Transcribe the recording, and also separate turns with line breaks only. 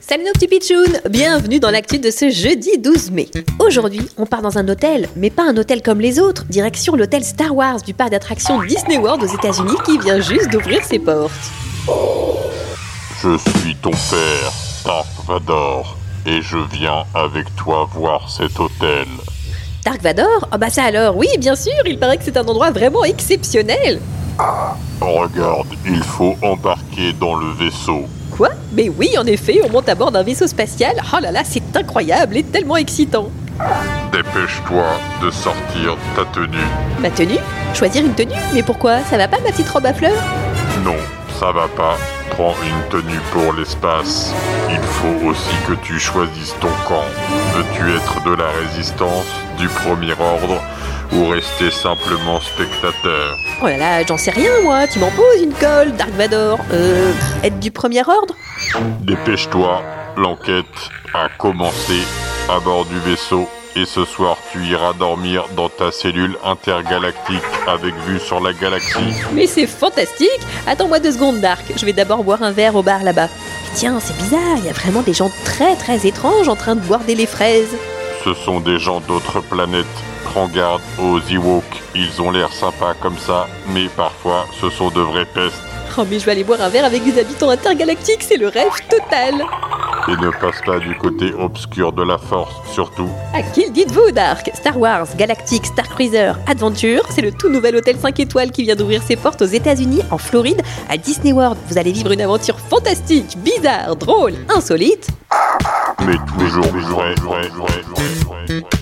Salut nos petits pitchouns Bienvenue dans l'actu de ce jeudi 12 mai. Aujourd'hui, on part dans un hôtel, mais pas un hôtel comme les autres, direction l'hôtel Star Wars du parc d'attractions Disney World aux États-Unis qui vient juste d'ouvrir ses portes.
Je suis ton père, Dark Vador, et je viens avec toi voir cet hôtel.
Dark Vador? Oh bah ça alors, oui bien sûr, il paraît que c'est un endroit vraiment exceptionnel
Regarde, il faut embarquer dans le vaisseau.
Quoi? Mais oui, en effet, on monte à bord d'un vaisseau spatial. Oh là là, c'est incroyable et tellement excitant.
Dépêche-toi de sortir ta tenue.
Ma tenue? Choisir une tenue? Mais pourquoi? Ça va pas ma petite robe à fleurs?
Non, ça va pas. Prends une tenue pour l'espace. Il faut aussi que tu choisisses ton camp. Veux-tu être de la résistance, du premier ordre, ou rester simplement spectateur.
Oh là là, j'en sais rien moi, tu m'en poses une colle, Dark Vador. Euh, être du premier ordre?
Dépêche-toi, l'enquête a commencé. À bord du vaisseau. Et ce soir tu iras dormir dans ta cellule intergalactique avec vue sur la galaxie.
Mais c'est fantastique. Attends-moi deux secondes, Dark, je vais d'abord boire un verre au bar là-bas. Tiens, c'est bizarre, il y a vraiment des gens très très étranges en train de boire des fraises.
Ce sont des gens d'autres planètes. Prends garde aux Ewoks, ils ont l'air sympas comme ça, mais parfois ce sont de vraies pestes.
Oh mais je vais aller boire un verre avec des habitants intergalactiques, c'est le rêve total
Et ne passe pas du côté obscur de la force, surtout.
À qui le dites-vous, Dark? Star Wars, Galactic, Star Cruiser, Adventure, c'est le tout nouvel hôtel 5 étoiles qui vient d'ouvrir ses portes aux États-Unis, en Floride, à Disney World. Vous allez vivre une aventure fantastique, bizarre, drôle, insolite.
Mais toujours vrai.